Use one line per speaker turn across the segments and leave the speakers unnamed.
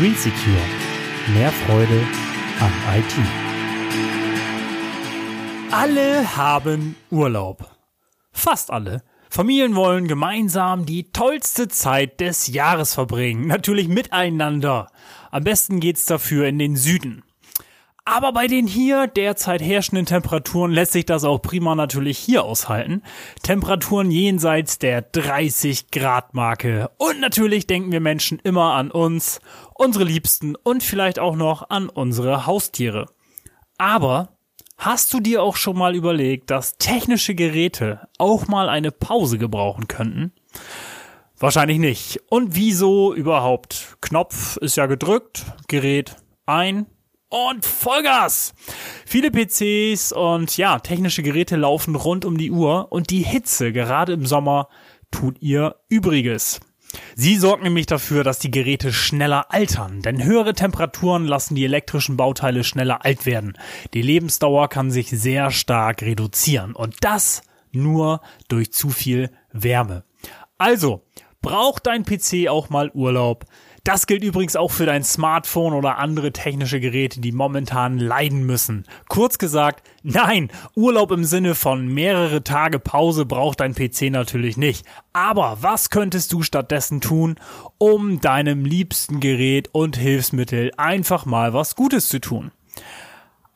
Green Secure. Mehr Freude am IT. Alle haben Urlaub. Fast alle. Familien wollen gemeinsam die tollste Zeit des Jahres verbringen. Natürlich miteinander. Am besten geht's dafür in den Süden. Aber bei den hier derzeit herrschenden Temperaturen lässt sich das auch prima natürlich hier aushalten. Temperaturen jenseits der 30 Grad Marke. Und natürlich denken wir Menschen immer an uns, unsere Liebsten und vielleicht auch noch an unsere Haustiere. Aber hast du dir auch schon mal überlegt, dass technische Geräte auch mal eine Pause gebrauchen könnten? Wahrscheinlich nicht. Und wieso überhaupt? Knopf ist ja gedrückt, Gerät ein, und Vollgas! Viele PCs und ja, technische Geräte laufen rund um die Uhr und die Hitze, gerade im Sommer, tut ihr Übriges. Sie sorgt nämlich dafür, dass die Geräte schneller altern, denn höhere Temperaturen lassen die elektrischen Bauteile schneller alt werden. Die Lebensdauer kann sich sehr stark reduzieren und das nur durch zu viel Wärme. Also, braucht dein PC auch mal Urlaub? Das gilt übrigens auch für dein Smartphone oder andere technische Geräte, die momentan leiden müssen. Kurz gesagt, nein, Urlaub im Sinne von mehrere Tage Pause braucht dein PC natürlich nicht. Aber was könntest du stattdessen tun, um deinem liebsten Gerät und Hilfsmittel einfach mal was Gutes zu tun?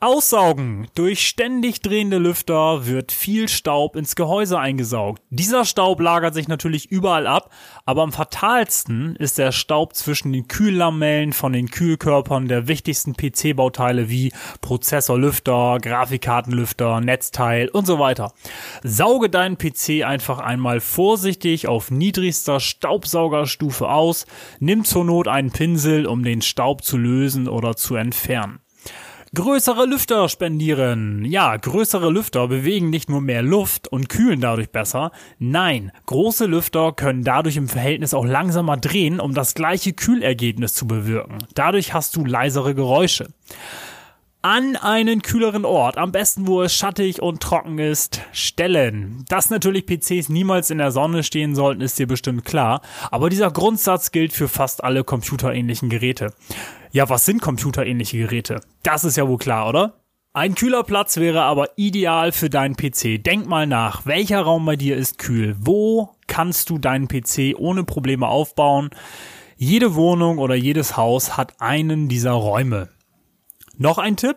Aussaugen. Durch ständig drehende Lüfter wird viel Staub ins Gehäuse eingesaugt. Dieser Staub lagert sich natürlich überall ab, aber am fatalsten ist der Staub zwischen den Kühllamellen von den Kühlkörpern der wichtigsten PC-Bauteile wie Prozessorlüfter, Grafikkartenlüfter, Netzteil und so weiter. Sauge deinen PC einfach einmal vorsichtig auf niedrigster Staubsaugerstufe aus, nimm zur Not einen Pinsel, um den Staub zu lösen oder zu entfernen. Größere Lüfter spendieren. Ja, größere Lüfter bewegen nicht nur mehr Luft und kühlen dadurch besser. Nein, große Lüfter können dadurch im Verhältnis auch langsamer drehen, um das gleiche Kühlergebnis zu bewirken. Dadurch hast du leisere Geräusche an einen kühleren Ort, am besten wo es schattig und trocken ist, stellen. Dass natürlich PCs niemals in der Sonne stehen sollten, ist dir bestimmt klar, aber dieser Grundsatz gilt für fast alle computerähnlichen Geräte. Ja, was sind computerähnliche Geräte? Das ist ja wohl klar, oder? Ein kühler Platz wäre aber ideal für deinen PC. Denk mal nach, welcher Raum bei dir ist kühl? Wo kannst du deinen PC ohne Probleme aufbauen? Jede Wohnung oder jedes Haus hat einen dieser Räume. Noch ein Tipp?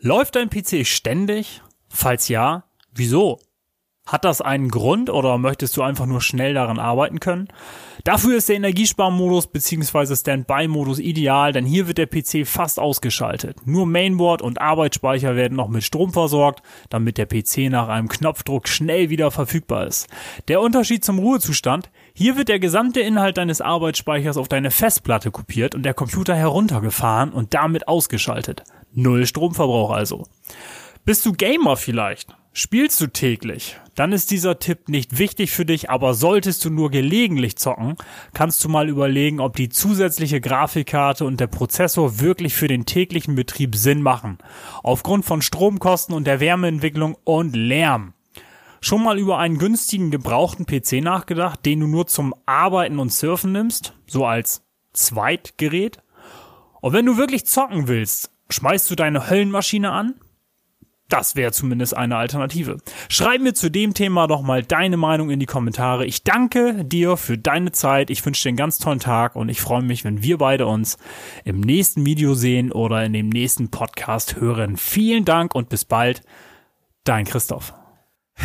Läuft dein PC ständig? Falls ja, wieso? Hat das einen Grund oder möchtest du einfach nur schnell daran arbeiten können? Dafür ist der Energiesparmodus bzw. Standby-Modus ideal, denn hier wird der PC fast ausgeschaltet. Nur Mainboard und Arbeitsspeicher werden noch mit Strom versorgt, damit der PC nach einem Knopfdruck schnell wieder verfügbar ist. Der Unterschied zum Ruhezustand, hier wird der gesamte Inhalt deines Arbeitsspeichers auf deine Festplatte kopiert und der Computer heruntergefahren und damit ausgeschaltet. Null Stromverbrauch also. Bist du Gamer vielleicht? Spielst du täglich? Dann ist dieser Tipp nicht wichtig für dich, aber solltest du nur gelegentlich zocken, kannst du mal überlegen, ob die zusätzliche Grafikkarte und der Prozessor wirklich für den täglichen Betrieb Sinn machen. Aufgrund von Stromkosten und der Wärmeentwicklung und Lärm. Schon mal über einen günstigen gebrauchten PC nachgedacht, den du nur zum Arbeiten und Surfen nimmst? So als Zweitgerät? Und wenn du wirklich zocken willst, schmeißt du deine Höllenmaschine an? Das wäre zumindest eine Alternative. Schreib mir zu dem Thema doch mal deine Meinung in die Kommentare. Ich danke dir für deine Zeit. Ich wünsche dir einen ganz tollen Tag und ich freue mich, wenn wir beide uns im nächsten Video sehen oder in dem nächsten Podcast hören. Vielen Dank und bis bald. Dein Christoph.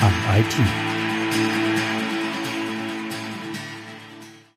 am IT.